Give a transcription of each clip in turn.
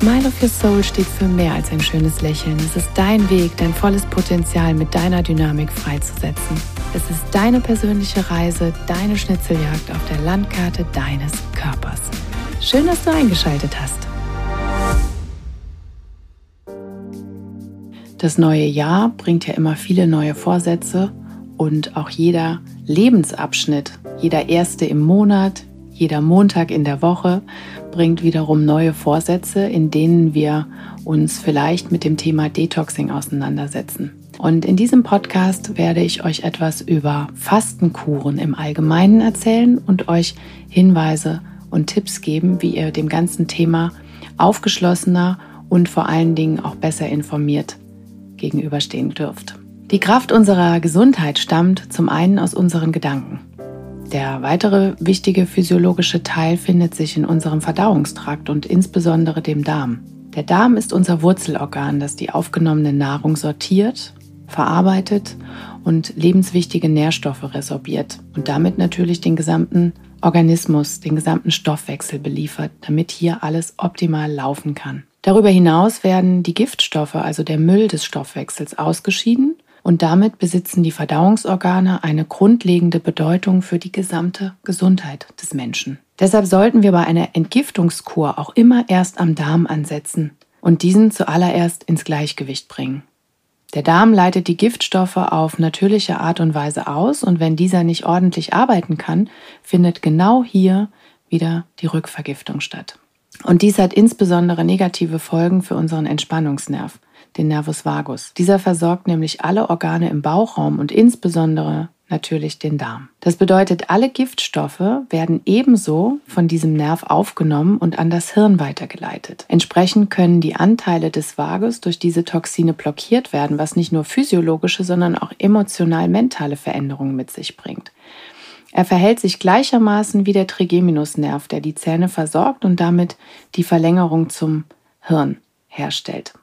Smile of Your Soul steht für mehr als ein schönes Lächeln. Es ist dein Weg, dein volles Potenzial mit deiner Dynamik freizusetzen. Es ist deine persönliche Reise, deine Schnitzeljagd auf der Landkarte deines Körpers. Schön, dass du eingeschaltet hast. Das neue Jahr bringt ja immer viele neue Vorsätze und auch jeder Lebensabschnitt, jeder erste im Monat, jeder Montag in der Woche bringt wiederum neue Vorsätze, in denen wir uns vielleicht mit dem Thema Detoxing auseinandersetzen. Und in diesem Podcast werde ich euch etwas über Fastenkuren im Allgemeinen erzählen und euch Hinweise und Tipps geben, wie ihr dem ganzen Thema aufgeschlossener und vor allen Dingen auch besser informiert gegenüberstehen dürft. Die Kraft unserer Gesundheit stammt zum einen aus unseren Gedanken. Der weitere wichtige physiologische Teil findet sich in unserem Verdauungstrakt und insbesondere dem Darm. Der Darm ist unser Wurzelorgan, das die aufgenommene Nahrung sortiert, verarbeitet und lebenswichtige Nährstoffe resorbiert und damit natürlich den gesamten Organismus, den gesamten Stoffwechsel beliefert, damit hier alles optimal laufen kann. Darüber hinaus werden die Giftstoffe, also der Müll des Stoffwechsels, ausgeschieden und damit besitzen die Verdauungsorgane eine grundlegende Bedeutung für die gesamte Gesundheit des Menschen. Deshalb sollten wir bei einer Entgiftungskur auch immer erst am Darm ansetzen und diesen zuallererst ins Gleichgewicht bringen. Der Darm leitet die Giftstoffe auf natürliche Art und Weise aus und wenn dieser nicht ordentlich arbeiten kann, findet genau hier wieder die Rückvergiftung statt. Und dies hat insbesondere negative Folgen für unseren Entspannungsnerv den Nervus vagus. Dieser versorgt nämlich alle Organe im Bauchraum und insbesondere natürlich den Darm. Das bedeutet, alle Giftstoffe werden ebenso von diesem Nerv aufgenommen und an das Hirn weitergeleitet. Entsprechend können die Anteile des Vagus durch diese Toxine blockiert werden, was nicht nur physiologische, sondern auch emotional-mentale Veränderungen mit sich bringt. Er verhält sich gleichermaßen wie der Trigeminusnerv, der die Zähne versorgt und damit die Verlängerung zum Hirn herstellt.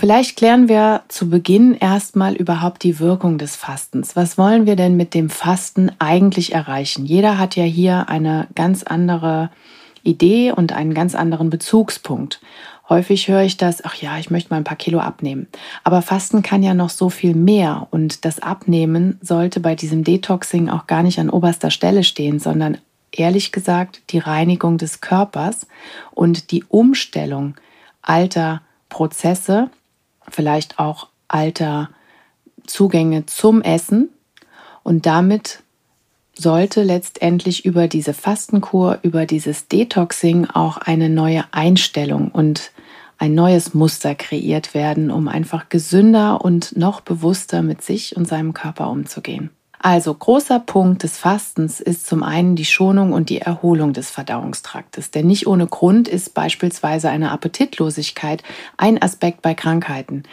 Vielleicht klären wir zu Beginn erstmal überhaupt die Wirkung des Fastens. Was wollen wir denn mit dem Fasten eigentlich erreichen? Jeder hat ja hier eine ganz andere Idee und einen ganz anderen Bezugspunkt. Häufig höre ich das, ach ja, ich möchte mal ein paar Kilo abnehmen. Aber Fasten kann ja noch so viel mehr und das Abnehmen sollte bei diesem Detoxing auch gar nicht an oberster Stelle stehen, sondern ehrlich gesagt die Reinigung des Körpers und die Umstellung alter Prozesse vielleicht auch alter Zugänge zum Essen und damit sollte letztendlich über diese Fastenkur, über dieses Detoxing auch eine neue Einstellung und ein neues Muster kreiert werden, um einfach gesünder und noch bewusster mit sich und seinem Körper umzugehen. Also großer Punkt des Fastens ist zum einen die Schonung und die Erholung des Verdauungstraktes. Denn nicht ohne Grund ist beispielsweise eine Appetitlosigkeit ein Aspekt bei Krankheiten.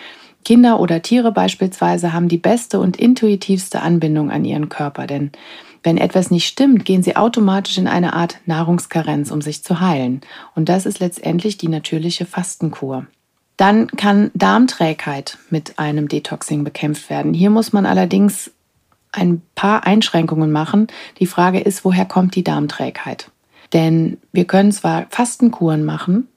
Kinder oder Tiere beispielsweise haben die beste und intuitivste Anbindung an ihren Körper, denn wenn etwas nicht stimmt, gehen sie automatisch in eine Art Nahrungskarenz, um sich zu heilen. Und das ist letztendlich die natürliche Fastenkur. Dann kann Darmträgheit mit einem Detoxing bekämpft werden. Hier muss man allerdings ein paar Einschränkungen machen. Die Frage ist, woher kommt die Darmträgheit? Denn wir können zwar Fastenkuren machen,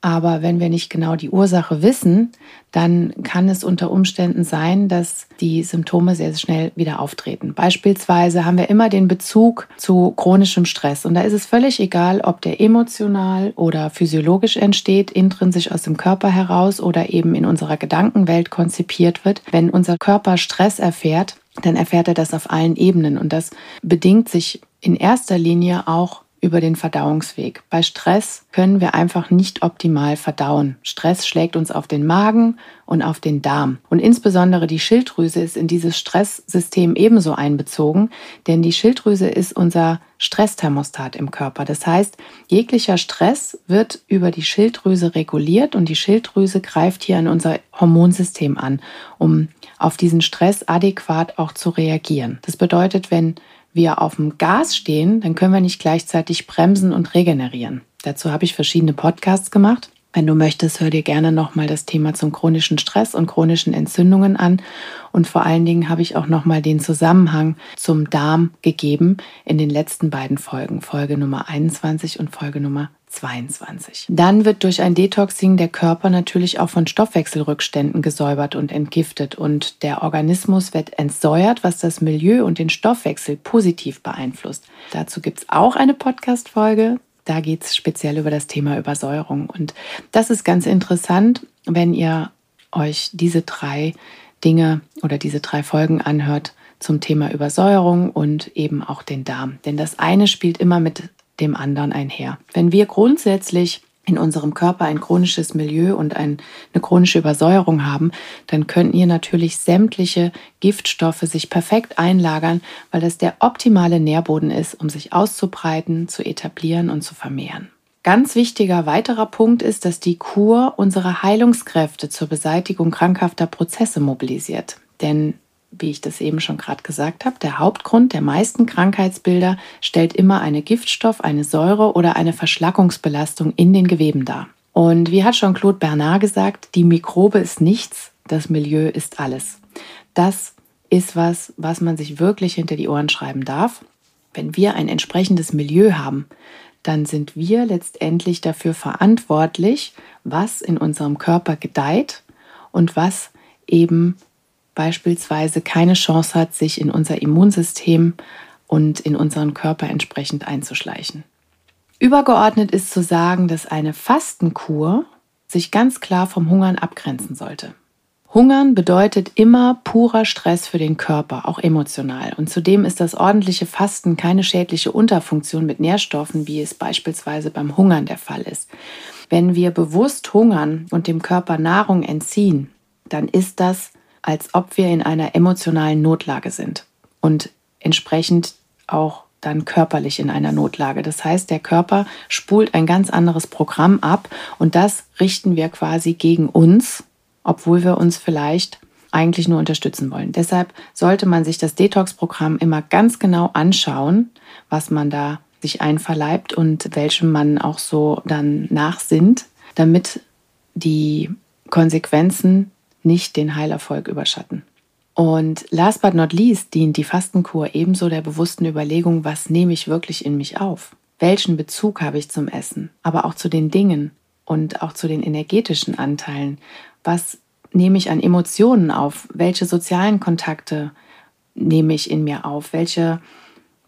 aber wenn wir nicht genau die Ursache wissen, dann kann es unter Umständen sein, dass die Symptome sehr, schnell wieder auftreten. Beispielsweise haben wir immer den Bezug zu chronischem Stress. Und da ist es völlig egal, ob der emotional oder physiologisch entsteht, intrinsisch aus dem Körper heraus oder eben in unserer Gedankenwelt konzipiert wird. Wenn unser Körper Stress erfährt, dann erfährt er das auf allen Ebenen. Und das bedingt sich in erster Linie auch über den Verdauungsweg. Bei Stress können wir einfach nicht optimal verdauen. Stress schlägt uns auf den Magen und auf den Darm. Und insbesondere die Schilddrüse ist in dieses Stresssystem ebenso einbezogen, denn die Schilddrüse ist unser Stressthermostat im Körper. Das heißt, jeglicher Stress wird über die Schilddrüse reguliert und die Schilddrüse greift hier in unser Hormonsystem an, um auf diesen Stress adäquat auch zu reagieren. Das bedeutet, wenn wir auf dem Gas stehen, dann können wir nicht gleichzeitig bremsen und regenerieren. Dazu habe ich verschiedene Podcasts gemacht. Wenn du möchtest, hör dir gerne nochmal das Thema zum chronischen Stress und chronischen Entzündungen an. Und vor allen Dingen habe ich auch nochmal den Zusammenhang zum Darm gegeben in den letzten beiden Folgen, Folge Nummer 21 und Folge Nummer 22. Dann wird durch ein Detoxing der Körper natürlich auch von Stoffwechselrückständen gesäubert und entgiftet und der Organismus wird entsäuert, was das Milieu und den Stoffwechsel positiv beeinflusst. Dazu gibt es auch eine Podcast-Folge. Da geht es speziell über das Thema Übersäuerung. Und das ist ganz interessant, wenn ihr euch diese drei Dinge oder diese drei Folgen anhört zum Thema Übersäuerung und eben auch den Darm. Denn das eine spielt immer mit dem anderen einher. Wenn wir grundsätzlich in unserem Körper ein chronisches Milieu und ein, eine chronische Übersäuerung haben, dann könnten hier natürlich sämtliche Giftstoffe sich perfekt einlagern, weil das der optimale Nährboden ist, um sich auszubreiten, zu etablieren und zu vermehren. Ganz wichtiger weiterer Punkt ist, dass die Kur unsere Heilungskräfte zur Beseitigung krankhafter Prozesse mobilisiert. Denn wie ich das eben schon gerade gesagt habe, der Hauptgrund der meisten Krankheitsbilder stellt immer eine Giftstoff, eine Säure oder eine Verschlackungsbelastung in den Geweben dar. Und wie hat schon Claude Bernard gesagt, die Mikrobe ist nichts, das Milieu ist alles. Das ist was, was man sich wirklich hinter die Ohren schreiben darf. Wenn wir ein entsprechendes Milieu haben, dann sind wir letztendlich dafür verantwortlich, was in unserem Körper gedeiht und was eben beispielsweise keine Chance hat, sich in unser Immunsystem und in unseren Körper entsprechend einzuschleichen. Übergeordnet ist zu sagen, dass eine Fastenkur sich ganz klar vom Hungern abgrenzen sollte. Hungern bedeutet immer purer Stress für den Körper, auch emotional. Und zudem ist das ordentliche Fasten keine schädliche Unterfunktion mit Nährstoffen, wie es beispielsweise beim Hungern der Fall ist. Wenn wir bewusst hungern und dem Körper Nahrung entziehen, dann ist das als ob wir in einer emotionalen Notlage sind und entsprechend auch dann körperlich in einer Notlage. Das heißt, der Körper spult ein ganz anderes Programm ab und das richten wir quasi gegen uns, obwohl wir uns vielleicht eigentlich nur unterstützen wollen. Deshalb sollte man sich das Detox-Programm immer ganz genau anschauen, was man da sich einverleibt und welchem man auch so dann nachsinnt, damit die Konsequenzen nicht den Heilerfolg überschatten. Und last but not least dient die Fastenkur ebenso der bewussten Überlegung, was nehme ich wirklich in mich auf? Welchen Bezug habe ich zum Essen, aber auch zu den Dingen und auch zu den energetischen Anteilen? Was nehme ich an Emotionen auf? Welche sozialen Kontakte nehme ich in mir auf? Welche,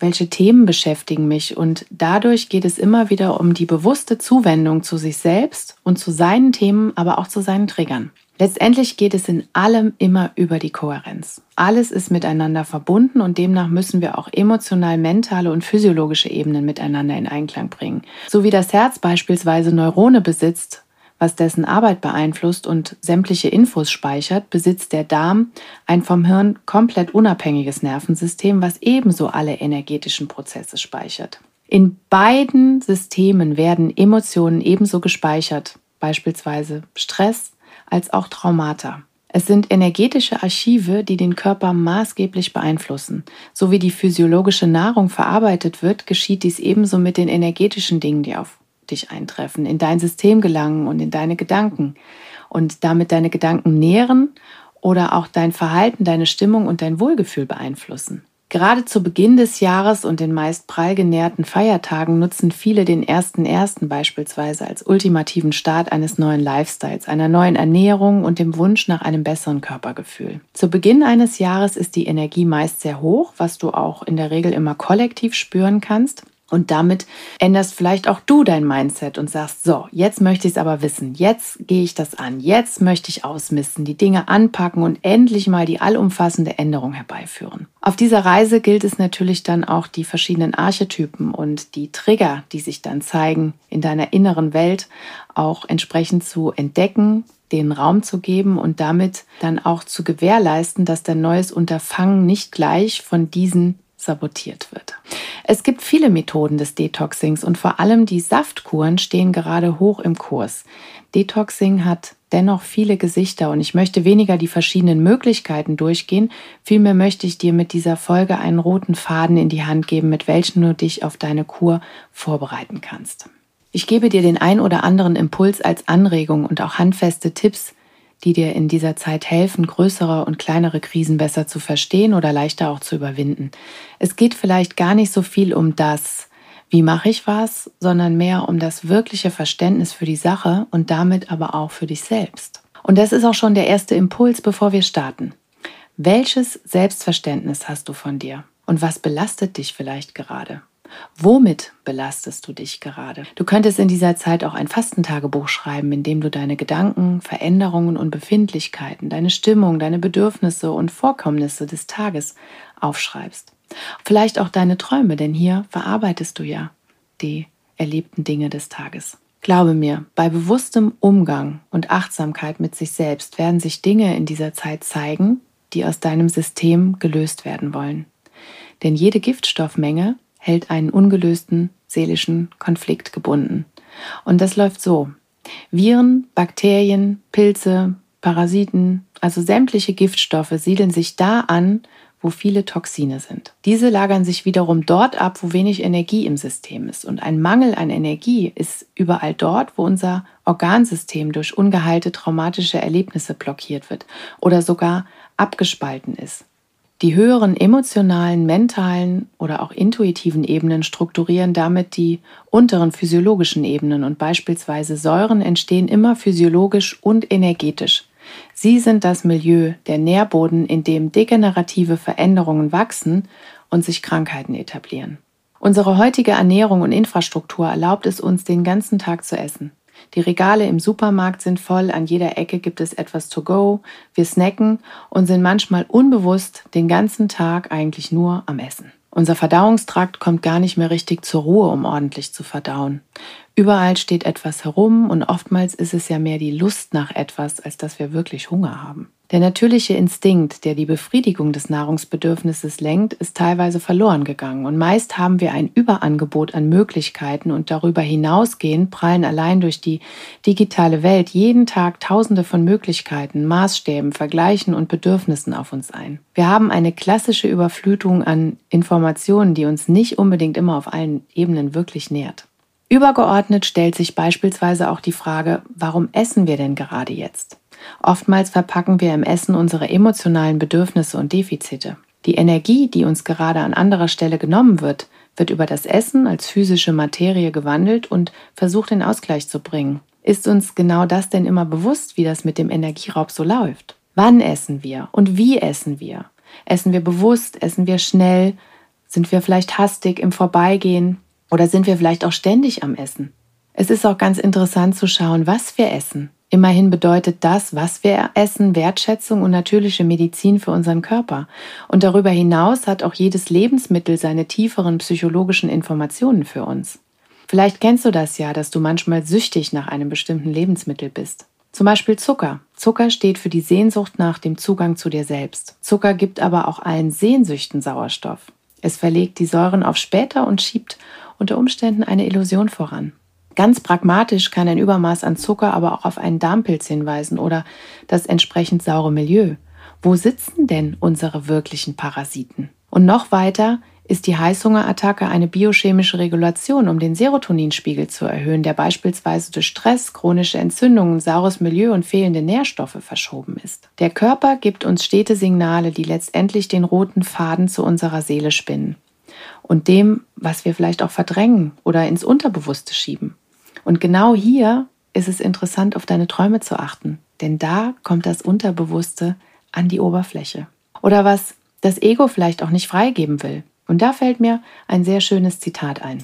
welche Themen beschäftigen mich? Und dadurch geht es immer wieder um die bewusste Zuwendung zu sich selbst und zu seinen Themen, aber auch zu seinen Triggern. Letztendlich geht es in allem immer über die Kohärenz. Alles ist miteinander verbunden und demnach müssen wir auch emotional, mentale und physiologische Ebenen miteinander in Einklang bringen. So wie das Herz beispielsweise Neurone besitzt, was dessen Arbeit beeinflusst und sämtliche Infos speichert, besitzt der Darm ein vom Hirn komplett unabhängiges Nervensystem, was ebenso alle energetischen Prozesse speichert. In beiden Systemen werden Emotionen ebenso gespeichert, beispielsweise Stress, als auch Traumata. Es sind energetische Archive, die den Körper maßgeblich beeinflussen. So wie die physiologische Nahrung verarbeitet wird, geschieht dies ebenso mit den energetischen Dingen, die auf dich eintreffen, in dein System gelangen und in deine Gedanken und damit deine Gedanken nähren oder auch dein Verhalten, deine Stimmung und dein Wohlgefühl beeinflussen. Gerade zu Beginn des Jahres und den meist prall genährten Feiertagen nutzen viele den ersten ersten beispielsweise als ultimativen Start eines neuen Lifestyles, einer neuen Ernährung und dem Wunsch nach einem besseren Körpergefühl. Zu Beginn eines Jahres ist die Energie meist sehr hoch, was du auch in der Regel immer kollektiv spüren kannst. Und damit änderst vielleicht auch du dein Mindset und sagst, so, jetzt möchte ich es aber wissen, jetzt gehe ich das an, jetzt möchte ich ausmisten, die Dinge anpacken und endlich mal die allumfassende Änderung herbeiführen. Auf dieser Reise gilt es natürlich dann auch die verschiedenen Archetypen und die Trigger, die sich dann zeigen in deiner inneren Welt, auch entsprechend zu entdecken, den Raum zu geben und damit dann auch zu gewährleisten, dass dein neues Unterfangen nicht gleich von diesen sabotiert wird. Es gibt viele Methoden des Detoxings und vor allem die Saftkuren stehen gerade hoch im Kurs. Detoxing hat dennoch viele Gesichter und ich möchte weniger die verschiedenen Möglichkeiten durchgehen, vielmehr möchte ich dir mit dieser Folge einen roten Faden in die Hand geben, mit welchem du dich auf deine Kur vorbereiten kannst. Ich gebe dir den ein oder anderen Impuls als Anregung und auch handfeste Tipps, die dir in dieser Zeit helfen, größere und kleinere Krisen besser zu verstehen oder leichter auch zu überwinden. Es geht vielleicht gar nicht so viel um das, wie mache ich was, sondern mehr um das wirkliche Verständnis für die Sache und damit aber auch für dich selbst. Und das ist auch schon der erste Impuls, bevor wir starten. Welches Selbstverständnis hast du von dir? Und was belastet dich vielleicht gerade? Womit belastest du dich gerade? Du könntest in dieser Zeit auch ein Fastentagebuch schreiben, in dem du deine Gedanken, Veränderungen und Befindlichkeiten, deine Stimmung, deine Bedürfnisse und Vorkommnisse des Tages aufschreibst. Vielleicht auch deine Träume, denn hier verarbeitest du ja die erlebten Dinge des Tages. Glaube mir, bei bewusstem Umgang und Achtsamkeit mit sich selbst werden sich Dinge in dieser Zeit zeigen, die aus deinem System gelöst werden wollen. Denn jede Giftstoffmenge hält einen ungelösten seelischen Konflikt gebunden. Und das läuft so. Viren, Bakterien, Pilze, Parasiten, also sämtliche Giftstoffe siedeln sich da an, wo viele Toxine sind. Diese lagern sich wiederum dort ab, wo wenig Energie im System ist. Und ein Mangel an Energie ist überall dort, wo unser Organsystem durch ungeheilte traumatische Erlebnisse blockiert wird oder sogar abgespalten ist. Die höheren emotionalen, mentalen oder auch intuitiven Ebenen strukturieren damit die unteren physiologischen Ebenen und beispielsweise Säuren entstehen immer physiologisch und energetisch. Sie sind das Milieu, der Nährboden, in dem degenerative Veränderungen wachsen und sich Krankheiten etablieren. Unsere heutige Ernährung und Infrastruktur erlaubt es uns, den ganzen Tag zu essen. Die Regale im Supermarkt sind voll, an jeder Ecke gibt es etwas to go, wir snacken und sind manchmal unbewusst den ganzen Tag eigentlich nur am Essen. Unser Verdauungstrakt kommt gar nicht mehr richtig zur Ruhe, um ordentlich zu verdauen. Überall steht etwas herum und oftmals ist es ja mehr die Lust nach etwas, als dass wir wirklich Hunger haben. Der natürliche Instinkt, der die Befriedigung des Nahrungsbedürfnisses lenkt, ist teilweise verloren gegangen und meist haben wir ein Überangebot an Möglichkeiten und darüber hinausgehend prallen allein durch die digitale Welt jeden Tag Tausende von Möglichkeiten, Maßstäben, Vergleichen und Bedürfnissen auf uns ein. Wir haben eine klassische Überflutung an Informationen, die uns nicht unbedingt immer auf allen Ebenen wirklich nährt. Übergeordnet stellt sich beispielsweise auch die Frage, warum essen wir denn gerade jetzt? Oftmals verpacken wir im Essen unsere emotionalen Bedürfnisse und Defizite. Die Energie, die uns gerade an anderer Stelle genommen wird, wird über das Essen als physische Materie gewandelt und versucht den Ausgleich zu bringen. Ist uns genau das denn immer bewusst, wie das mit dem Energieraub so läuft? Wann essen wir und wie essen wir? Essen wir bewusst? Essen wir schnell? Sind wir vielleicht hastig im Vorbeigehen? Oder sind wir vielleicht auch ständig am Essen? Es ist auch ganz interessant zu schauen, was wir essen. Immerhin bedeutet das, was wir essen, Wertschätzung und natürliche Medizin für unseren Körper. Und darüber hinaus hat auch jedes Lebensmittel seine tieferen psychologischen Informationen für uns. Vielleicht kennst du das ja, dass du manchmal süchtig nach einem bestimmten Lebensmittel bist. Zum Beispiel Zucker. Zucker steht für die Sehnsucht nach dem Zugang zu dir selbst. Zucker gibt aber auch allen Sehnsüchten Sauerstoff. Es verlegt die Säuren auf später und schiebt unter Umständen eine Illusion voran. Ganz pragmatisch kann ein Übermaß an Zucker aber auch auf einen Darmpilz hinweisen oder das entsprechend saure Milieu. Wo sitzen denn unsere wirklichen Parasiten? Und noch weiter ist die Heißhungerattacke eine biochemische Regulation, um den Serotoninspiegel zu erhöhen, der beispielsweise durch Stress, chronische Entzündungen, saures Milieu und fehlende Nährstoffe verschoben ist. Der Körper gibt uns stete Signale, die letztendlich den roten Faden zu unserer Seele spinnen und dem, was wir vielleicht auch verdrängen oder ins Unterbewusste schieben. Und genau hier ist es interessant, auf deine Träume zu achten, denn da kommt das Unterbewusste an die Oberfläche. Oder was das Ego vielleicht auch nicht freigeben will. Und da fällt mir ein sehr schönes Zitat ein.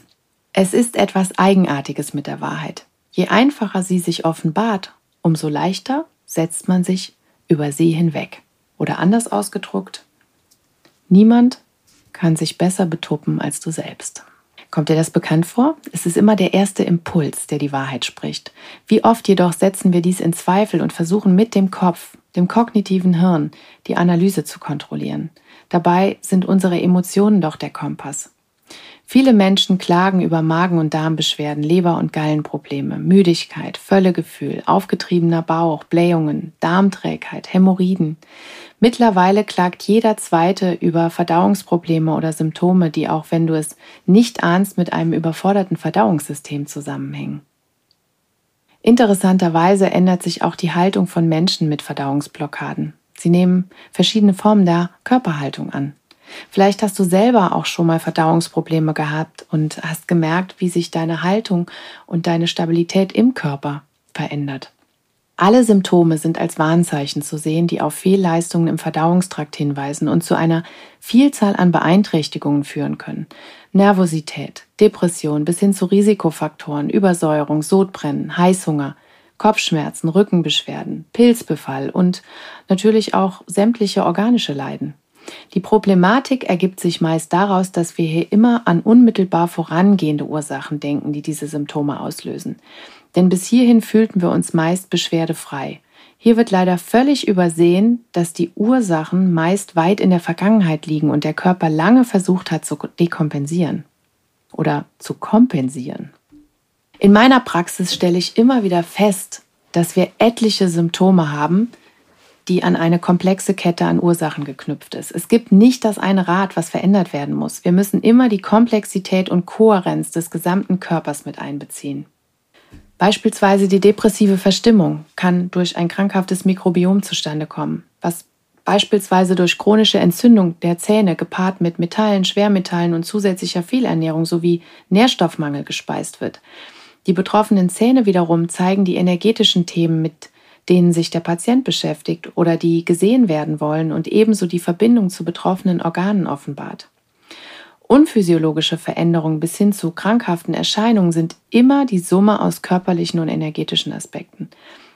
Es ist etwas Eigenartiges mit der Wahrheit. Je einfacher sie sich offenbart, umso leichter setzt man sich über sie hinweg. Oder anders ausgedruckt, niemand kann sich besser betuppen als du selbst. Kommt dir das bekannt vor? Es ist immer der erste Impuls, der die Wahrheit spricht. Wie oft jedoch setzen wir dies in Zweifel und versuchen mit dem Kopf, dem kognitiven Hirn, die Analyse zu kontrollieren. Dabei sind unsere Emotionen doch der Kompass. Viele Menschen klagen über Magen- und Darmbeschwerden, Leber- und Gallenprobleme, Müdigkeit, Völlegefühl, aufgetriebener Bauch, Blähungen, Darmträgheit, Hämorrhoiden. Mittlerweile klagt jeder Zweite über Verdauungsprobleme oder Symptome, die auch wenn du es nicht ahnst, mit einem überforderten Verdauungssystem zusammenhängen. Interessanterweise ändert sich auch die Haltung von Menschen mit Verdauungsblockaden. Sie nehmen verschiedene Formen der Körperhaltung an. Vielleicht hast du selber auch schon mal Verdauungsprobleme gehabt und hast gemerkt, wie sich deine Haltung und deine Stabilität im Körper verändert. Alle Symptome sind als Warnzeichen zu sehen, die auf Fehlleistungen im Verdauungstrakt hinweisen und zu einer Vielzahl an Beeinträchtigungen führen können. Nervosität, Depression bis hin zu Risikofaktoren, Übersäuerung, Sodbrennen, Heißhunger, Kopfschmerzen, Rückenbeschwerden, Pilzbefall und natürlich auch sämtliche organische Leiden. Die Problematik ergibt sich meist daraus, dass wir hier immer an unmittelbar vorangehende Ursachen denken, die diese Symptome auslösen. Denn bis hierhin fühlten wir uns meist beschwerdefrei. Hier wird leider völlig übersehen, dass die Ursachen meist weit in der Vergangenheit liegen und der Körper lange versucht hat zu dekompensieren oder zu kompensieren. In meiner Praxis stelle ich immer wieder fest, dass wir etliche Symptome haben, die an eine komplexe Kette an Ursachen geknüpft ist. Es gibt nicht das eine Rad, was verändert werden muss. Wir müssen immer die Komplexität und Kohärenz des gesamten Körpers mit einbeziehen. Beispielsweise die depressive Verstimmung kann durch ein krankhaftes Mikrobiom zustande kommen, was beispielsweise durch chronische Entzündung der Zähne gepaart mit Metallen, Schwermetallen und zusätzlicher Fehlernährung sowie Nährstoffmangel gespeist wird. Die betroffenen Zähne wiederum zeigen die energetischen Themen mit denen sich der Patient beschäftigt oder die gesehen werden wollen und ebenso die Verbindung zu betroffenen Organen offenbart. Unphysiologische Veränderungen bis hin zu krankhaften Erscheinungen sind immer die Summe aus körperlichen und energetischen Aspekten.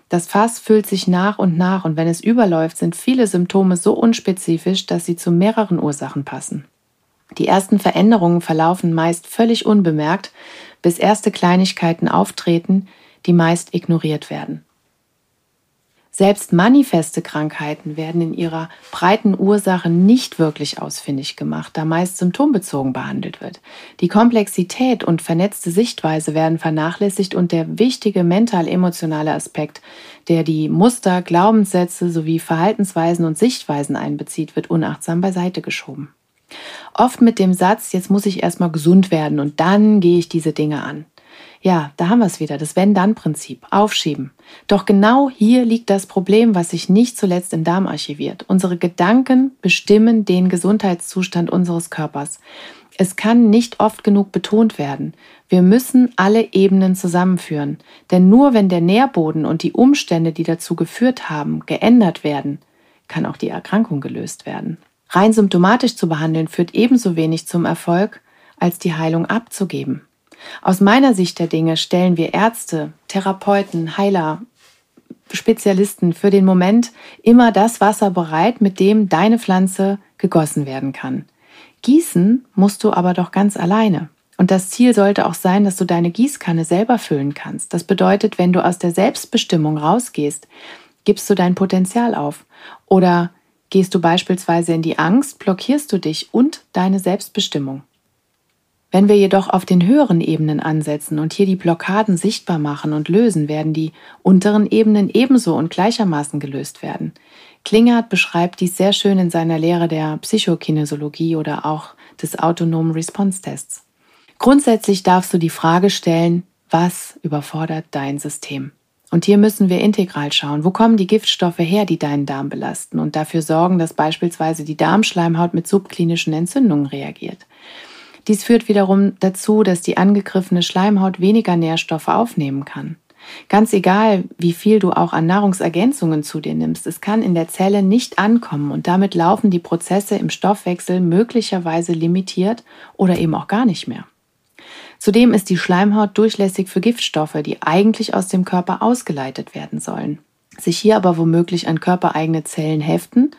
Das Fass füllt sich nach und nach und wenn es überläuft, sind viele Symptome so unspezifisch, dass sie zu mehreren Ursachen passen. Die ersten Veränderungen verlaufen meist völlig unbemerkt, bis erste Kleinigkeiten auftreten, die meist ignoriert werden. Selbst manifeste Krankheiten werden in ihrer breiten Ursache nicht wirklich ausfindig gemacht, da meist symptombezogen behandelt wird. Die Komplexität und vernetzte Sichtweise werden vernachlässigt und der wichtige mental-emotionale Aspekt, der die Muster, Glaubenssätze sowie Verhaltensweisen und Sichtweisen einbezieht, wird unachtsam beiseite geschoben. Oft mit dem Satz, jetzt muss ich erstmal gesund werden und dann gehe ich diese Dinge an. Ja, da haben wir es wieder, das Wenn-Dann-Prinzip. Aufschieben. Doch genau hier liegt das Problem, was sich nicht zuletzt im Darm archiviert. Unsere Gedanken bestimmen den Gesundheitszustand unseres Körpers. Es kann nicht oft genug betont werden. Wir müssen alle Ebenen zusammenführen. Denn nur wenn der Nährboden und die Umstände, die dazu geführt haben, geändert werden, kann auch die Erkrankung gelöst werden. Rein symptomatisch zu behandeln führt ebenso wenig zum Erfolg, als die Heilung abzugeben. Aus meiner Sicht der Dinge stellen wir Ärzte, Therapeuten, Heiler, Spezialisten für den Moment immer das Wasser bereit, mit dem deine Pflanze gegossen werden kann. Gießen musst du aber doch ganz alleine. Und das Ziel sollte auch sein, dass du deine Gießkanne selber füllen kannst. Das bedeutet, wenn du aus der Selbstbestimmung rausgehst, gibst du dein Potenzial auf. Oder gehst du beispielsweise in die Angst, blockierst du dich und deine Selbstbestimmung. Wenn wir jedoch auf den höheren Ebenen ansetzen und hier die Blockaden sichtbar machen und lösen, werden die unteren Ebenen ebenso und gleichermaßen gelöst werden. Klingert beschreibt dies sehr schön in seiner Lehre der Psychokinesiologie oder auch des autonomen Response-Tests. Grundsätzlich darfst du die Frage stellen, was überfordert dein System? Und hier müssen wir integral schauen, wo kommen die Giftstoffe her, die deinen Darm belasten und dafür sorgen, dass beispielsweise die Darmschleimhaut mit subklinischen Entzündungen reagiert. Dies führt wiederum dazu, dass die angegriffene Schleimhaut weniger Nährstoffe aufnehmen kann. Ganz egal, wie viel du auch an Nahrungsergänzungen zu dir nimmst, es kann in der Zelle nicht ankommen und damit laufen die Prozesse im Stoffwechsel möglicherweise limitiert oder eben auch gar nicht mehr. Zudem ist die Schleimhaut durchlässig für Giftstoffe, die eigentlich aus dem Körper ausgeleitet werden sollen, sich hier aber womöglich an körpereigene Zellen heften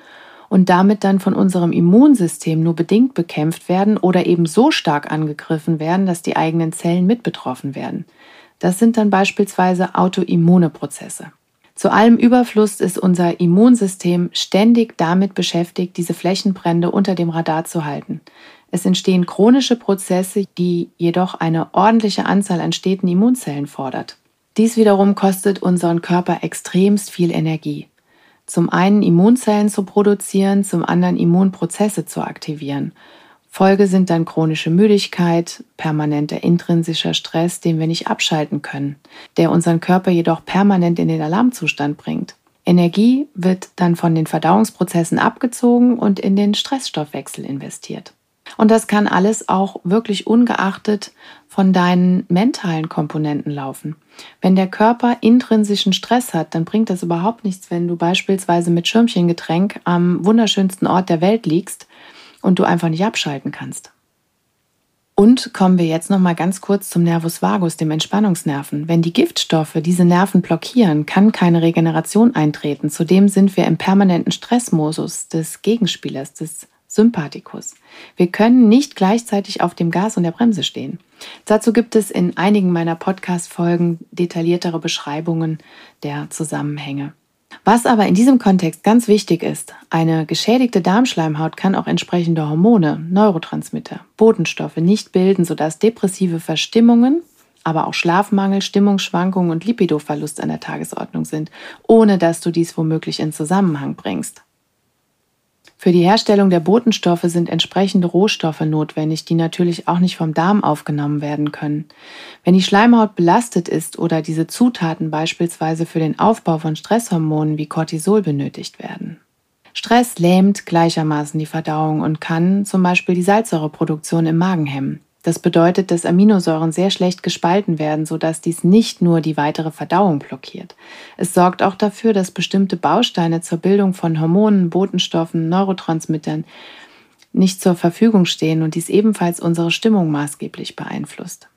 und damit dann von unserem Immunsystem nur bedingt bekämpft werden oder eben so stark angegriffen werden, dass die eigenen Zellen mit betroffen werden. Das sind dann beispielsweise autoimmune Prozesse. Zu allem Überfluss ist unser Immunsystem ständig damit beschäftigt, diese Flächenbrände unter dem Radar zu halten. Es entstehen chronische Prozesse, die jedoch eine ordentliche Anzahl an steten Immunzellen fordert. Dies wiederum kostet unseren Körper extremst viel Energie. Zum einen Immunzellen zu produzieren, zum anderen Immunprozesse zu aktivieren. Folge sind dann chronische Müdigkeit, permanenter intrinsischer Stress, den wir nicht abschalten können, der unseren Körper jedoch permanent in den Alarmzustand bringt. Energie wird dann von den Verdauungsprozessen abgezogen und in den Stressstoffwechsel investiert. Und das kann alles auch wirklich ungeachtet von deinen mentalen Komponenten laufen. Wenn der Körper intrinsischen Stress hat, dann bringt das überhaupt nichts, wenn du beispielsweise mit Schirmchengetränk am wunderschönsten Ort der Welt liegst und du einfach nicht abschalten kannst. Und kommen wir jetzt noch mal ganz kurz zum Nervus vagus, dem Entspannungsnerven. Wenn die Giftstoffe diese Nerven blockieren, kann keine Regeneration eintreten. Zudem sind wir im permanenten Stressmodus des Gegenspielers, des Sympathikus. Wir können nicht gleichzeitig auf dem Gas und der Bremse stehen. Dazu gibt es in einigen meiner Podcast-Folgen detailliertere Beschreibungen der Zusammenhänge. Was aber in diesem Kontext ganz wichtig ist, eine geschädigte Darmschleimhaut kann auch entsprechende Hormone, Neurotransmitter, Botenstoffe nicht bilden, sodass depressive Verstimmungen, aber auch Schlafmangel, Stimmungsschwankungen und Lipidoverlust an der Tagesordnung sind, ohne dass du dies womöglich in Zusammenhang bringst. Für die Herstellung der Botenstoffe sind entsprechende Rohstoffe notwendig, die natürlich auch nicht vom Darm aufgenommen werden können. Wenn die Schleimhaut belastet ist oder diese Zutaten beispielsweise für den Aufbau von Stresshormonen wie Cortisol benötigt werden. Stress lähmt gleichermaßen die Verdauung und kann zum Beispiel die Salzsäureproduktion im Magen hemmen. Das bedeutet, dass Aminosäuren sehr schlecht gespalten werden, sodass dies nicht nur die weitere Verdauung blockiert. Es sorgt auch dafür, dass bestimmte Bausteine zur Bildung von Hormonen, Botenstoffen, Neurotransmittern nicht zur Verfügung stehen und dies ebenfalls unsere Stimmung maßgeblich beeinflusst.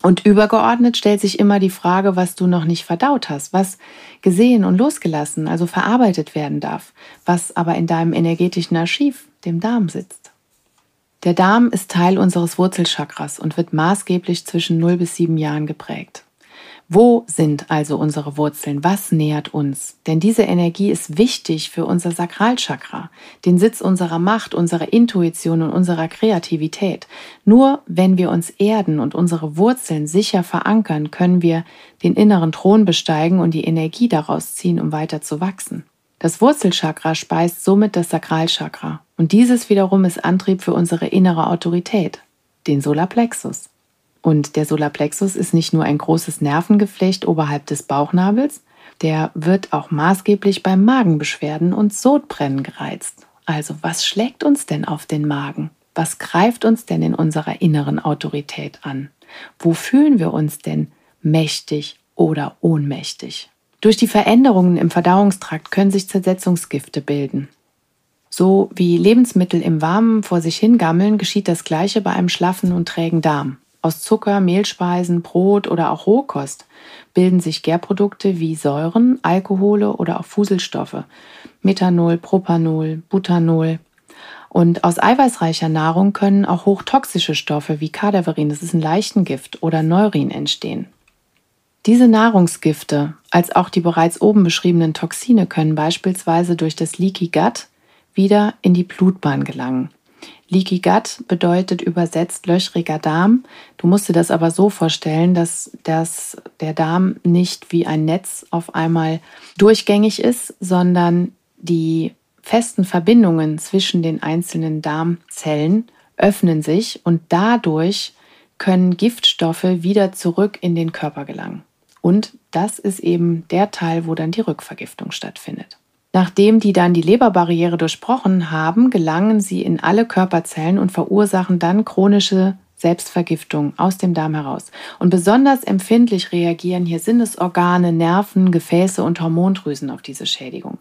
Und übergeordnet stellt sich immer die Frage, was du noch nicht verdaut hast, was gesehen und losgelassen, also verarbeitet werden darf, was aber in deinem energetischen Archiv, dem Darm, sitzt. Der Darm ist Teil unseres Wurzelchakras und wird maßgeblich zwischen 0 bis 7 Jahren geprägt. Wo sind also unsere Wurzeln? Was nährt uns? Denn diese Energie ist wichtig für unser Sakralchakra, den Sitz unserer Macht, unserer Intuition und unserer Kreativität. Nur wenn wir uns erden und unsere Wurzeln sicher verankern, können wir den inneren Thron besteigen und die Energie daraus ziehen, um weiter zu wachsen. Das Wurzelchakra speist somit das Sakralchakra und dieses wiederum ist Antrieb für unsere innere Autorität, den Solarplexus. Und der Solarplexus ist nicht nur ein großes Nervengeflecht oberhalb des Bauchnabels, der wird auch maßgeblich bei Magenbeschwerden und Sodbrennen gereizt. Also was schlägt uns denn auf den Magen? Was greift uns denn in unserer inneren Autorität an? Wo fühlen wir uns denn mächtig oder ohnmächtig? Durch die Veränderungen im Verdauungstrakt können sich Zersetzungsgifte bilden. So wie Lebensmittel im Warmen vor sich hingammeln, geschieht das Gleiche bei einem schlaffen und trägen Darm. Aus Zucker, Mehlspeisen, Brot oder auch Rohkost bilden sich Gärprodukte wie Säuren, Alkohole oder auch Fuselstoffe, Methanol, Propanol, Butanol. Und aus eiweißreicher Nahrung können auch hochtoxische Stoffe wie Kadaverin, das ist ein Leichtengift, oder Neurin entstehen. Diese Nahrungsgifte, als auch die bereits oben beschriebenen Toxine können beispielsweise durch das Leaky Gut wieder in die Blutbahn gelangen. Leaky Gut bedeutet übersetzt löchriger Darm. Du musst dir das aber so vorstellen, dass, dass der Darm nicht wie ein Netz auf einmal durchgängig ist, sondern die festen Verbindungen zwischen den einzelnen Darmzellen öffnen sich und dadurch können Giftstoffe wieder zurück in den Körper gelangen. Und das ist eben der Teil, wo dann die Rückvergiftung stattfindet. Nachdem die dann die Leberbarriere durchbrochen haben, gelangen sie in alle Körperzellen und verursachen dann chronische Selbstvergiftung aus dem Darm heraus. Und besonders empfindlich reagieren hier Sinnesorgane, Nerven, Gefäße und Hormondrüsen auf diese Schädigung.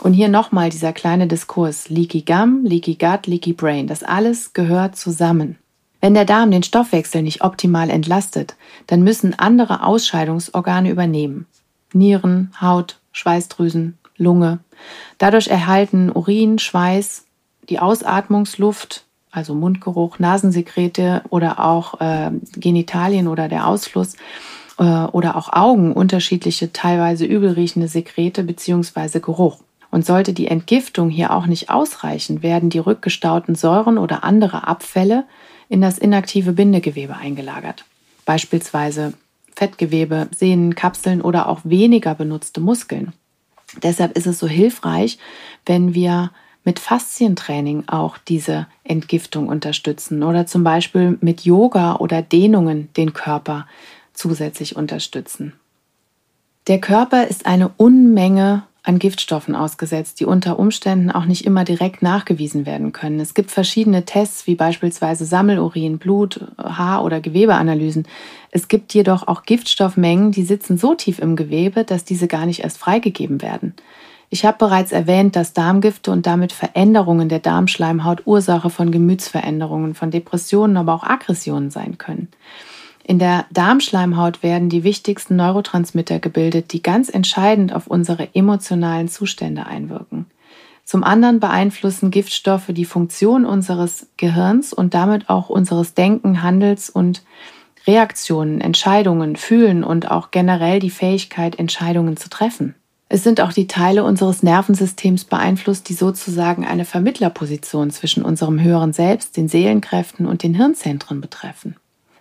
Und hier nochmal dieser kleine Diskurs. Leaky Gum, Leaky Gut, Leaky Brain. Das alles gehört zusammen. Wenn der Darm den Stoffwechsel nicht optimal entlastet, dann müssen andere Ausscheidungsorgane übernehmen. Nieren, Haut, Schweißdrüsen, Lunge. Dadurch erhalten Urin, Schweiß, die Ausatmungsluft, also Mundgeruch, Nasensekrete oder auch äh, Genitalien oder der Ausfluss äh, oder auch Augen unterschiedliche, teilweise übelriechende Sekrete bzw. Geruch. Und sollte die Entgiftung hier auch nicht ausreichen, werden die rückgestauten Säuren oder andere Abfälle in das inaktive Bindegewebe eingelagert. Beispielsweise Fettgewebe, Sehnen, Kapseln oder auch weniger benutzte Muskeln. Deshalb ist es so hilfreich, wenn wir mit Faszientraining auch diese Entgiftung unterstützen oder zum Beispiel mit Yoga oder Dehnungen den Körper zusätzlich unterstützen. Der Körper ist eine Unmenge an Giftstoffen ausgesetzt, die unter Umständen auch nicht immer direkt nachgewiesen werden können. Es gibt verschiedene Tests, wie beispielsweise Sammelurin, Blut, Haar- oder Gewebeanalysen. Es gibt jedoch auch Giftstoffmengen, die sitzen so tief im Gewebe, dass diese gar nicht erst freigegeben werden. Ich habe bereits erwähnt, dass Darmgifte und damit Veränderungen der Darmschleimhaut Ursache von Gemütsveränderungen, von Depressionen, aber auch Aggressionen sein können. In der Darmschleimhaut werden die wichtigsten Neurotransmitter gebildet, die ganz entscheidend auf unsere emotionalen Zustände einwirken. Zum anderen beeinflussen Giftstoffe die Funktion unseres Gehirns und damit auch unseres Denken, Handels und Reaktionen, Entscheidungen, Fühlen und auch generell die Fähigkeit, Entscheidungen zu treffen. Es sind auch die Teile unseres Nervensystems beeinflusst, die sozusagen eine Vermittlerposition zwischen unserem höheren Selbst, den Seelenkräften und den Hirnzentren betreffen.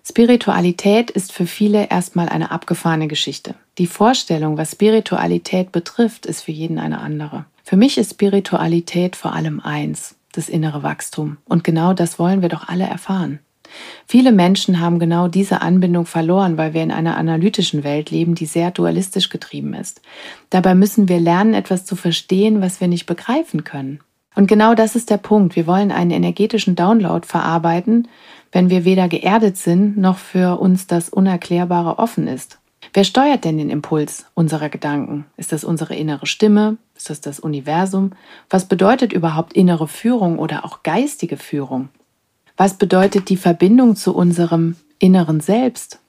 Spiritualität ist für viele erstmal eine abgefahrene Geschichte. Die Vorstellung, was Spiritualität betrifft, ist für jeden eine andere. Für mich ist Spiritualität vor allem eins, das innere Wachstum. Und genau das wollen wir doch alle erfahren. Viele Menschen haben genau diese Anbindung verloren, weil wir in einer analytischen Welt leben, die sehr dualistisch getrieben ist. Dabei müssen wir lernen, etwas zu verstehen, was wir nicht begreifen können. Und genau das ist der Punkt. Wir wollen einen energetischen Download verarbeiten, wenn wir weder geerdet sind, noch für uns das Unerklärbare offen ist. Wer steuert denn den Impuls unserer Gedanken? Ist das unsere innere Stimme? Ist das das Universum? Was bedeutet überhaupt innere Führung oder auch geistige Führung? Was bedeutet die Verbindung zu unserem inneren Selbst?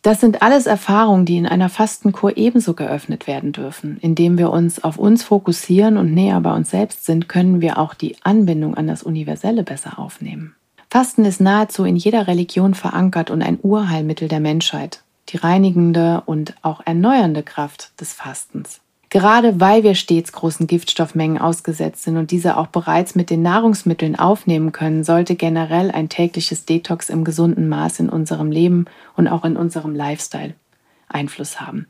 Das sind alles Erfahrungen, die in einer Fastenkur ebenso geöffnet werden dürfen. Indem wir uns auf uns fokussieren und näher bei uns selbst sind, können wir auch die Anbindung an das Universelle besser aufnehmen. Fasten ist nahezu in jeder Religion verankert und ein Urheilmittel der Menschheit, die reinigende und auch erneuernde Kraft des Fastens. Gerade weil wir stets großen Giftstoffmengen ausgesetzt sind und diese auch bereits mit den Nahrungsmitteln aufnehmen können, sollte generell ein tägliches Detox im gesunden Maß in unserem Leben und auch in unserem Lifestyle Einfluss haben.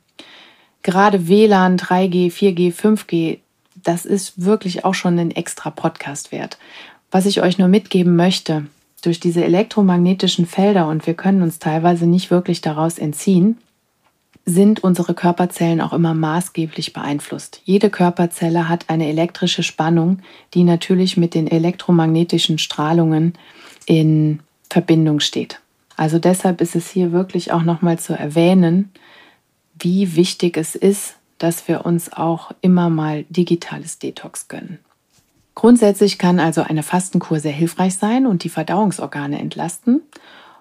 Gerade WLAN, 3G, 4G, 5G, das ist wirklich auch schon ein extra Podcast wert. Was ich euch nur mitgeben möchte, durch diese elektromagnetischen Felder und wir können uns teilweise nicht wirklich daraus entziehen, sind unsere Körperzellen auch immer maßgeblich beeinflusst. Jede Körperzelle hat eine elektrische Spannung, die natürlich mit den elektromagnetischen Strahlungen in Verbindung steht. Also deshalb ist es hier wirklich auch nochmal zu erwähnen, wie wichtig es ist, dass wir uns auch immer mal digitales Detox gönnen. Grundsätzlich kann also eine Fastenkur sehr hilfreich sein und die Verdauungsorgane entlasten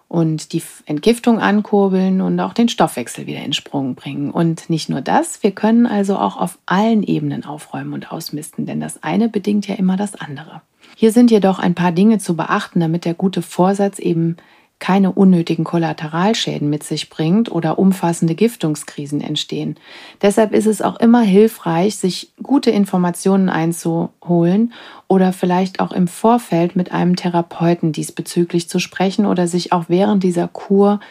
und die Entgiftung ankurbeln und auch den Stoffwechsel wieder in Sprung bringen. Und nicht nur das, wir können also auch auf allen Ebenen aufräumen und ausmisten, denn das eine bedingt ja immer das andere. Hier sind jedoch ein paar Dinge zu beachten, damit der gute Vorsatz eben keine unnötigen Kollateralschäden mit sich bringt oder umfassende Giftungskrisen entstehen. Deshalb ist es auch immer hilfreich, sich gute Informationen einzuholen oder vielleicht auch im Vorfeld mit einem Therapeuten diesbezüglich zu sprechen oder sich auch während dieser Kur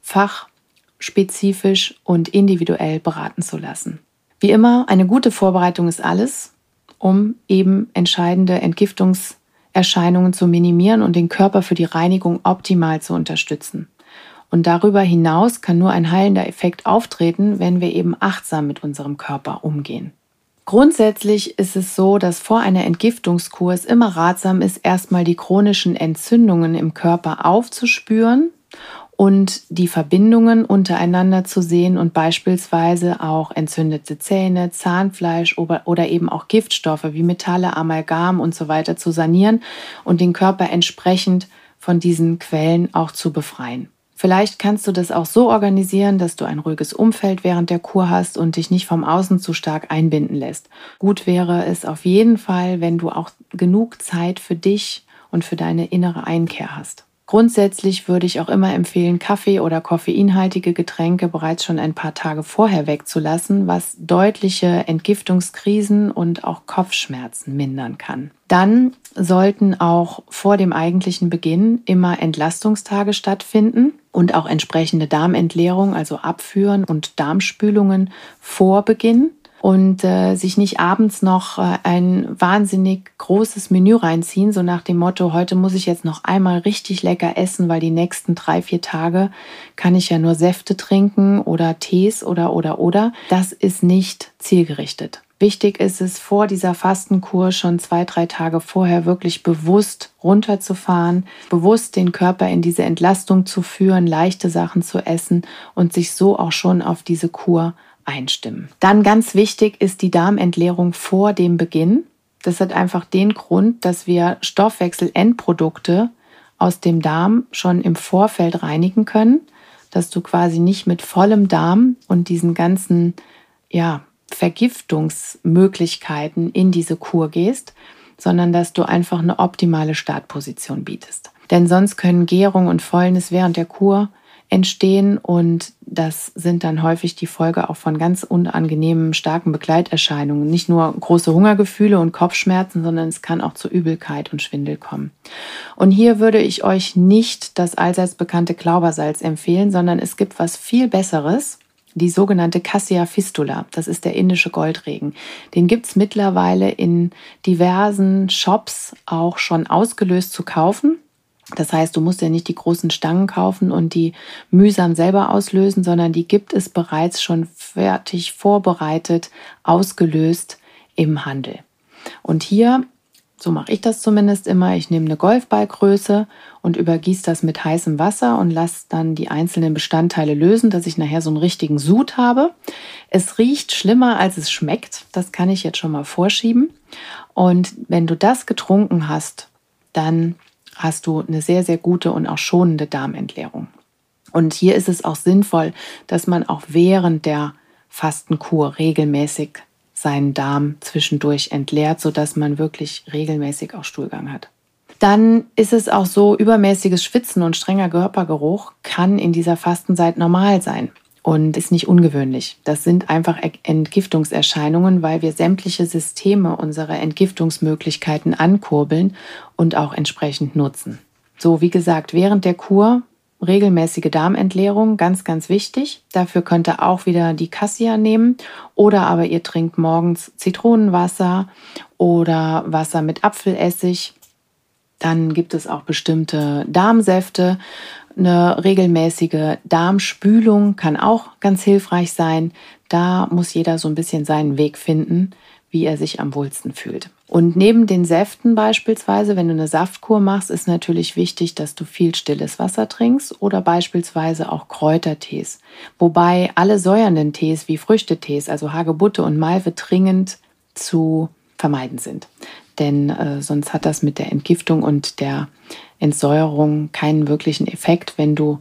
fachspezifisch und individuell beraten zu lassen. Wie immer, eine gute Vorbereitung ist alles, um eben entscheidende Entgiftungs Erscheinungen zu minimieren und den Körper für die Reinigung optimal zu unterstützen. Und darüber hinaus kann nur ein heilender Effekt auftreten, wenn wir eben achtsam mit unserem Körper umgehen. Grundsätzlich ist es so, dass vor einer Entgiftungskur es immer ratsam ist, erstmal die chronischen Entzündungen im Körper aufzuspüren und die Verbindungen untereinander zu sehen und beispielsweise auch entzündete Zähne, Zahnfleisch oder eben auch Giftstoffe wie Metalle, Amalgam und so weiter zu sanieren und den Körper entsprechend von diesen Quellen auch zu befreien. Vielleicht kannst du das auch so organisieren, dass du ein ruhiges Umfeld während der Kur hast und dich nicht vom Außen zu stark einbinden lässt. Gut wäre es auf jeden Fall, wenn du auch genug Zeit für dich und für deine innere Einkehr hast. Grundsätzlich würde ich auch immer empfehlen, Kaffee oder koffeinhaltige Getränke bereits schon ein paar Tage vorher wegzulassen, was deutliche Entgiftungskrisen und auch Kopfschmerzen mindern kann. Dann sollten auch vor dem eigentlichen Beginn immer Entlastungstage stattfinden und auch entsprechende Darmentleerung, also Abführen und Darmspülungen vor Beginn und äh, sich nicht abends noch äh, ein wahnsinnig großes Menü reinziehen, so nach dem Motto, heute muss ich jetzt noch einmal richtig lecker essen, weil die nächsten drei, vier Tage kann ich ja nur Säfte trinken oder Tees oder oder oder. Das ist nicht zielgerichtet. Wichtig ist es, vor dieser Fastenkur schon zwei, drei Tage vorher wirklich bewusst runterzufahren, bewusst den Körper in diese Entlastung zu führen, leichte Sachen zu essen und sich so auch schon auf diese Kur einstimmen. Dann ganz wichtig ist die Darmentleerung vor dem Beginn. Das hat einfach den Grund, dass wir Stoffwechselendprodukte aus dem Darm schon im Vorfeld reinigen können, dass du quasi nicht mit vollem Darm und diesen ganzen ja, Vergiftungsmöglichkeiten in diese Kur gehst, sondern dass du einfach eine optimale Startposition bietest. Denn sonst können Gärung und Fäulnis während der Kur entstehen und das sind dann häufig die Folge auch von ganz unangenehmen, starken Begleiterscheinungen. Nicht nur große Hungergefühle und Kopfschmerzen, sondern es kann auch zu Übelkeit und Schwindel kommen. Und hier würde ich euch nicht das allseits bekannte Klaubersalz empfehlen, sondern es gibt was viel Besseres die sogenannte Cassia fistula. Das ist der indische Goldregen. Den gibt's mittlerweile in diversen Shops auch schon ausgelöst zu kaufen. Das heißt, du musst ja nicht die großen Stangen kaufen und die mühsam selber auslösen, sondern die gibt es bereits schon fertig vorbereitet, ausgelöst im Handel. Und hier, so mache ich das zumindest immer, ich nehme eine Golfballgröße und übergieße das mit heißem Wasser und lasse dann die einzelnen Bestandteile lösen, dass ich nachher so einen richtigen Sud habe. Es riecht schlimmer, als es schmeckt. Das kann ich jetzt schon mal vorschieben. Und wenn du das getrunken hast, dann hast du eine sehr, sehr gute und auch schonende Darmentleerung. Und hier ist es auch sinnvoll, dass man auch während der Fastenkur regelmäßig seinen Darm zwischendurch entleert, sodass man wirklich regelmäßig auch Stuhlgang hat. Dann ist es auch so, übermäßiges Schwitzen und strenger Körpergeruch kann in dieser Fastenzeit normal sein und ist nicht ungewöhnlich. Das sind einfach Entgiftungserscheinungen, weil wir sämtliche Systeme unserer Entgiftungsmöglichkeiten ankurbeln und auch entsprechend nutzen. So, wie gesagt, während der Kur regelmäßige Darmentleerung, ganz, ganz wichtig. Dafür könnt ihr auch wieder die Cassia nehmen oder aber ihr trinkt morgens Zitronenwasser oder Wasser mit Apfelessig. Dann gibt es auch bestimmte Darmsäfte, eine regelmäßige Darmspülung kann auch ganz hilfreich sein. Da muss jeder so ein bisschen seinen Weg finden, wie er sich am wohlsten fühlt. Und neben den Säften beispielsweise, wenn du eine Saftkur machst, ist natürlich wichtig, dass du viel stilles Wasser trinkst oder beispielsweise auch Kräutertees. Wobei alle säuernden Tees wie Früchtetees, also Hagebutte und Malve, dringend zu vermeiden sind. Denn äh, sonst hat das mit der Entgiftung und der Entsäuerung keinen wirklichen Effekt, wenn du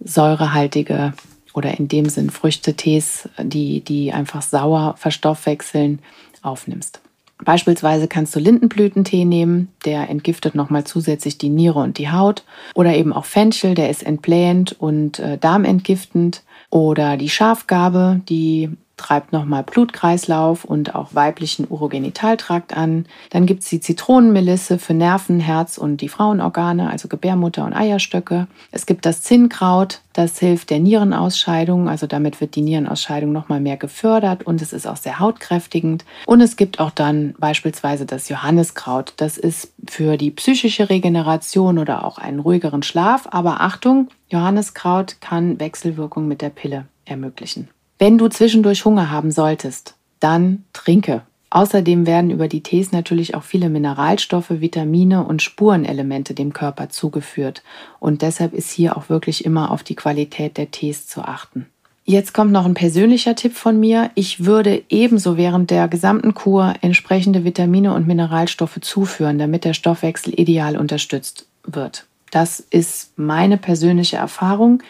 säurehaltige oder in dem Sinn Früchtetees, die, die einfach sauer verstoffwechseln, aufnimmst. Beispielsweise kannst du Lindenblütentee nehmen, der entgiftet nochmal zusätzlich die Niere und die Haut. Oder eben auch Fenchel, der ist entblähend und äh, darmentgiftend. Oder die Schafgabe, die treibt nochmal Blutkreislauf und auch weiblichen Urogenitaltrakt an. Dann gibt es die Zitronenmelisse für Nerven, Herz und die Frauenorgane, also Gebärmutter und Eierstöcke. Es gibt das Zinnkraut, das hilft der Nierenausscheidung, also damit wird die Nierenausscheidung nochmal mehr gefördert und es ist auch sehr hautkräftigend. Und es gibt auch dann beispielsweise das Johanniskraut. Das ist für die psychische Regeneration oder auch einen ruhigeren Schlaf. Aber Achtung, Johanniskraut kann Wechselwirkung mit der Pille ermöglichen. Wenn du zwischendurch Hunger haben solltest, dann trinke. Außerdem werden über die Tees natürlich auch viele Mineralstoffe, Vitamine und Spurenelemente dem Körper zugeführt. Und deshalb ist hier auch wirklich immer auf die Qualität der Tees zu achten. Jetzt kommt noch ein persönlicher Tipp von mir. Ich würde ebenso während der gesamten Kur entsprechende Vitamine und Mineralstoffe zuführen, damit der Stoffwechsel ideal unterstützt wird. Das ist meine persönliche Erfahrung.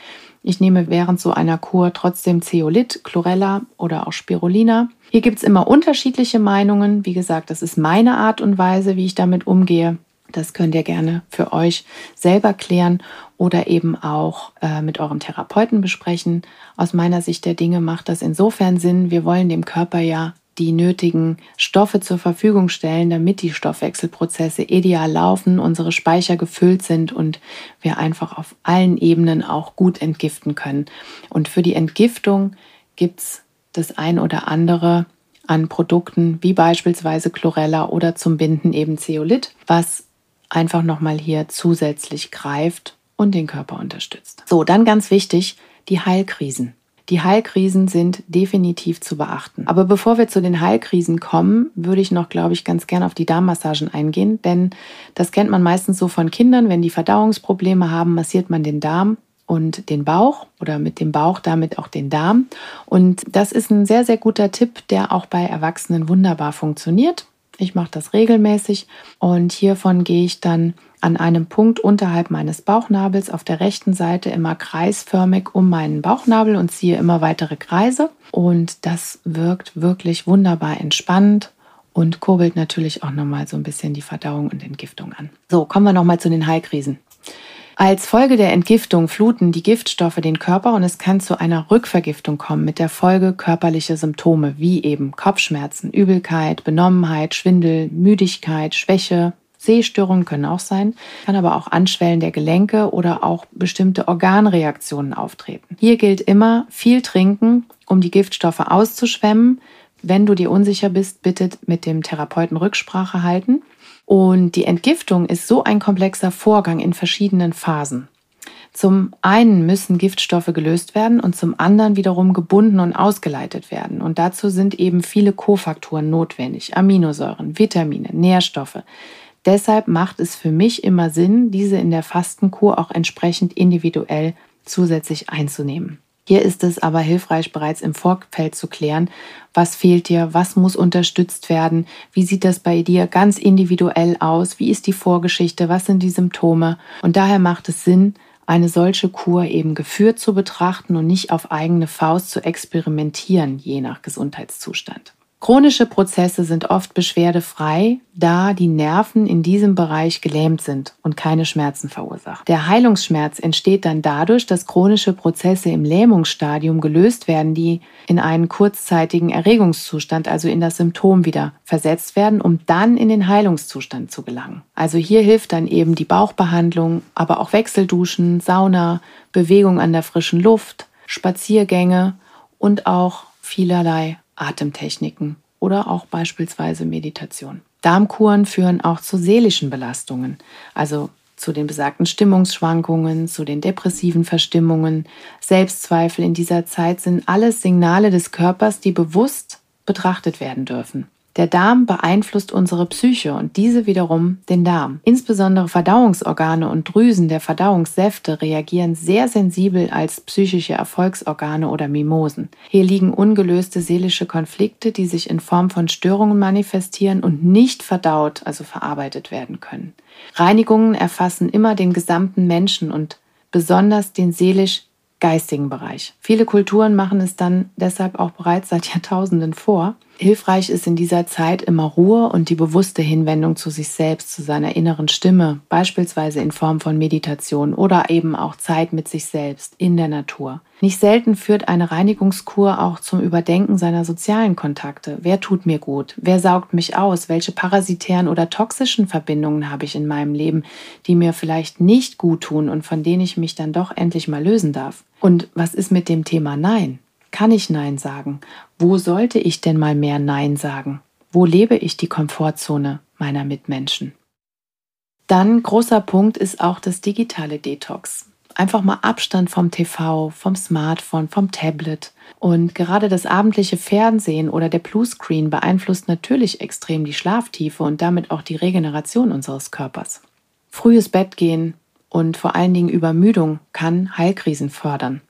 Ich nehme während so einer Kur trotzdem Zeolit, Chlorella oder auch Spirulina. Hier gibt es immer unterschiedliche Meinungen. Wie gesagt, das ist meine Art und Weise, wie ich damit umgehe. Das könnt ihr gerne für euch selber klären oder eben auch äh, mit eurem Therapeuten besprechen. Aus meiner Sicht der Dinge macht das insofern Sinn. Wir wollen dem Körper ja die nötigen Stoffe zur Verfügung stellen, damit die Stoffwechselprozesse ideal laufen, unsere Speicher gefüllt sind und wir einfach auf allen Ebenen auch gut entgiften können. Und für die Entgiftung gibt es das ein oder andere an Produkten wie beispielsweise Chlorella oder zum Binden eben Zeolit, was einfach nochmal hier zusätzlich greift und den Körper unterstützt. So, dann ganz wichtig, die Heilkrisen. Die Heilkrisen sind definitiv zu beachten. Aber bevor wir zu den Heilkrisen kommen, würde ich noch, glaube ich, ganz gern auf die Darmmassagen eingehen, denn das kennt man meistens so von Kindern, wenn die Verdauungsprobleme haben, massiert man den Darm und den Bauch oder mit dem Bauch damit auch den Darm. Und das ist ein sehr, sehr guter Tipp, der auch bei Erwachsenen wunderbar funktioniert. Ich mache das regelmäßig und hiervon gehe ich dann an einem Punkt unterhalb meines Bauchnabels auf der rechten Seite immer kreisförmig um meinen Bauchnabel und ziehe immer weitere Kreise. Und das wirkt wirklich wunderbar entspannend und kurbelt natürlich auch nochmal so ein bisschen die Verdauung und Entgiftung an. So, kommen wir nochmal zu den Heilkrisen. Als Folge der Entgiftung fluten die Giftstoffe den Körper und es kann zu einer Rückvergiftung kommen mit der Folge körperliche Symptome wie eben Kopfschmerzen, Übelkeit, Benommenheit, Schwindel, Müdigkeit, Schwäche, Sehstörungen können auch sein, kann aber auch Anschwellen der Gelenke oder auch bestimmte Organreaktionen auftreten. Hier gilt immer viel trinken, um die Giftstoffe auszuschwemmen. Wenn du dir unsicher bist, bitte mit dem Therapeuten Rücksprache halten. Und die Entgiftung ist so ein komplexer Vorgang in verschiedenen Phasen. Zum einen müssen Giftstoffe gelöst werden und zum anderen wiederum gebunden und ausgeleitet werden. Und dazu sind eben viele Kofaktoren notwendig. Aminosäuren, Vitamine, Nährstoffe. Deshalb macht es für mich immer Sinn, diese in der Fastenkur auch entsprechend individuell zusätzlich einzunehmen. Hier ist es aber hilfreich, bereits im Vorfeld zu klären, was fehlt dir, was muss unterstützt werden, wie sieht das bei dir ganz individuell aus, wie ist die Vorgeschichte, was sind die Symptome. Und daher macht es Sinn, eine solche Kur eben geführt zu betrachten und nicht auf eigene Faust zu experimentieren, je nach Gesundheitszustand. Chronische Prozesse sind oft beschwerdefrei, da die Nerven in diesem Bereich gelähmt sind und keine Schmerzen verursachen. Der Heilungsschmerz entsteht dann dadurch, dass chronische Prozesse im Lähmungsstadium gelöst werden, die in einen kurzzeitigen Erregungszustand, also in das Symptom wieder versetzt werden, um dann in den Heilungszustand zu gelangen. Also hier hilft dann eben die Bauchbehandlung, aber auch Wechselduschen, Sauna, Bewegung an der frischen Luft, Spaziergänge und auch vielerlei Atemtechniken oder auch beispielsweise Meditation. Darmkuren führen auch zu seelischen Belastungen, also zu den besagten Stimmungsschwankungen, zu den depressiven Verstimmungen. Selbstzweifel in dieser Zeit sind alles Signale des Körpers, die bewusst betrachtet werden dürfen. Der Darm beeinflusst unsere Psyche und diese wiederum den Darm. Insbesondere Verdauungsorgane und Drüsen der Verdauungssäfte reagieren sehr sensibel als psychische Erfolgsorgane oder Mimosen. Hier liegen ungelöste seelische Konflikte, die sich in Form von Störungen manifestieren und nicht verdaut, also verarbeitet werden können. Reinigungen erfassen immer den gesamten Menschen und besonders den seelisch geistigen Bereich. Viele Kulturen machen es dann deshalb auch bereits seit Jahrtausenden vor. Hilfreich ist in dieser Zeit immer Ruhe und die bewusste Hinwendung zu sich selbst, zu seiner inneren Stimme, beispielsweise in Form von Meditation oder eben auch Zeit mit sich selbst in der Natur. Nicht selten führt eine Reinigungskur auch zum Überdenken seiner sozialen Kontakte. Wer tut mir gut? Wer saugt mich aus? Welche parasitären oder toxischen Verbindungen habe ich in meinem Leben, die mir vielleicht nicht gut tun und von denen ich mich dann doch endlich mal lösen darf? Und was ist mit dem Thema Nein? Kann ich Nein sagen? Wo sollte ich denn mal mehr Nein sagen? Wo lebe ich die Komfortzone meiner Mitmenschen? Dann großer Punkt ist auch das digitale Detox. Einfach mal Abstand vom TV, vom Smartphone, vom Tablet. Und gerade das abendliche Fernsehen oder der Bluescreen beeinflusst natürlich extrem die Schlaftiefe und damit auch die Regeneration unseres Körpers. Frühes Bett gehen und vor allen Dingen Übermüdung kann Heilkrisen fördern.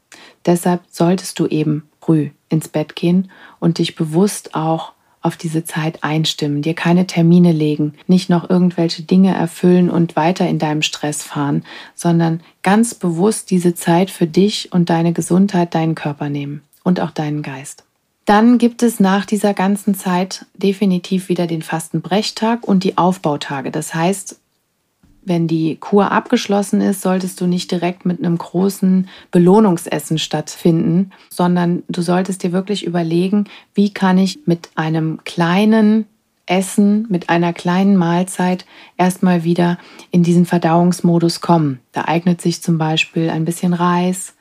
Deshalb solltest du eben früh ins Bett gehen und dich bewusst auch auf diese Zeit einstimmen, dir keine Termine legen, nicht noch irgendwelche Dinge erfüllen und weiter in deinem Stress fahren, sondern ganz bewusst diese Zeit für dich und deine Gesundheit, deinen Körper nehmen und auch deinen Geist. Dann gibt es nach dieser ganzen Zeit definitiv wieder den Fastenbrechtag und die Aufbautage. Das heißt, wenn die Kur abgeschlossen ist, solltest du nicht direkt mit einem großen Belohnungsessen stattfinden, sondern du solltest dir wirklich überlegen, wie kann ich mit einem kleinen Essen, mit einer kleinen Mahlzeit erstmal wieder in diesen Verdauungsmodus kommen. Da eignet sich zum Beispiel ein bisschen Reis.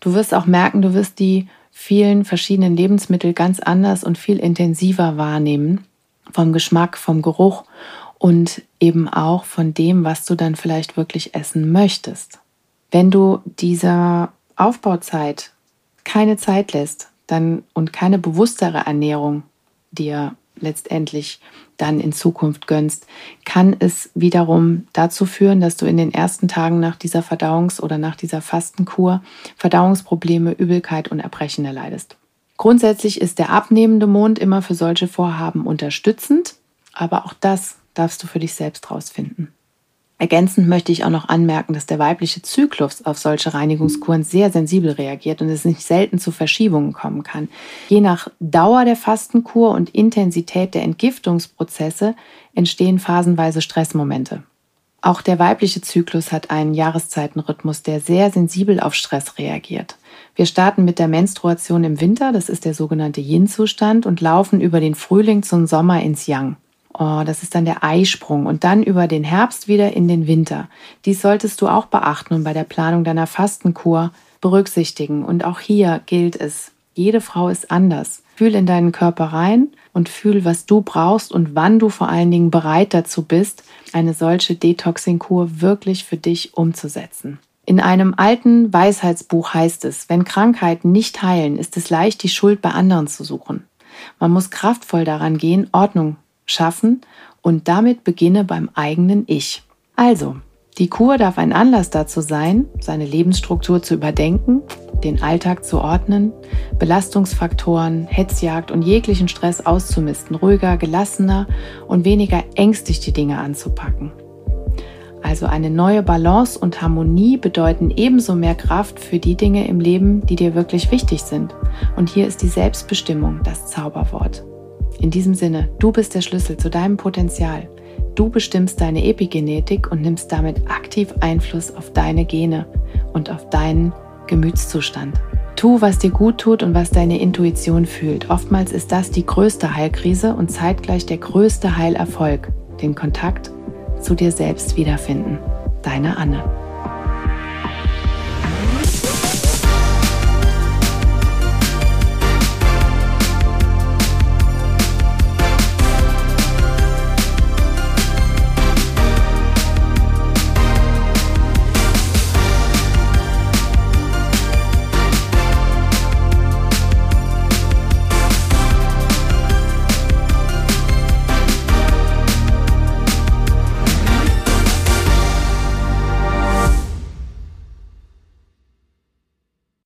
Du wirst auch merken, du wirst die vielen verschiedenen Lebensmittel ganz anders und viel intensiver wahrnehmen. Vom Geschmack, vom Geruch und eben auch von dem, was du dann vielleicht wirklich essen möchtest. Wenn du dieser Aufbauzeit keine Zeit lässt, dann und keine bewusstere Ernährung dir letztendlich dann in Zukunft gönnst, kann es wiederum dazu führen, dass du in den ersten Tagen nach dieser Verdauungs- oder nach dieser Fastenkur Verdauungsprobleme, Übelkeit und Erbrechen erleidest. Grundsätzlich ist der abnehmende Mond immer für solche Vorhaben unterstützend, aber auch das darfst du für dich selbst rausfinden. Ergänzend möchte ich auch noch anmerken, dass der weibliche Zyklus auf solche Reinigungskuren sehr sensibel reagiert und es nicht selten zu Verschiebungen kommen kann. Je nach Dauer der Fastenkur und Intensität der Entgiftungsprozesse entstehen phasenweise Stressmomente. Auch der weibliche Zyklus hat einen Jahreszeitenrhythmus, der sehr sensibel auf Stress reagiert. Wir starten mit der Menstruation im Winter, das ist der sogenannte Yin-Zustand, und laufen über den Frühling zum Sommer ins Yang. Oh, das ist dann der Eisprung und dann über den Herbst wieder in den Winter. Dies solltest du auch beachten und bei der Planung deiner Fastenkur berücksichtigen. Und auch hier gilt es, jede Frau ist anders. Fühl in deinen Körper rein und fühl, was du brauchst und wann du vor allen Dingen bereit dazu bist, eine solche Detoxing-Kur wirklich für dich umzusetzen. In einem alten Weisheitsbuch heißt es, wenn Krankheiten nicht heilen, ist es leicht, die Schuld bei anderen zu suchen. Man muss kraftvoll daran gehen, Ordnung schaffen und damit beginne beim eigenen Ich. Also, die Kur darf ein Anlass dazu sein, seine Lebensstruktur zu überdenken, den Alltag zu ordnen, Belastungsfaktoren, Hetzjagd und jeglichen Stress auszumisten, ruhiger, gelassener und weniger ängstlich die Dinge anzupacken. Also eine neue Balance und Harmonie bedeuten ebenso mehr Kraft für die Dinge im Leben, die dir wirklich wichtig sind. Und hier ist die Selbstbestimmung das Zauberwort. In diesem Sinne, du bist der Schlüssel zu deinem Potenzial. Du bestimmst deine Epigenetik und nimmst damit aktiv Einfluss auf deine Gene und auf deinen Gemütszustand. Tu, was dir gut tut und was deine Intuition fühlt. Oftmals ist das die größte Heilkrise und zeitgleich der größte Heilerfolg, den Kontakt zu dir selbst wiederfinden. Deine Anne.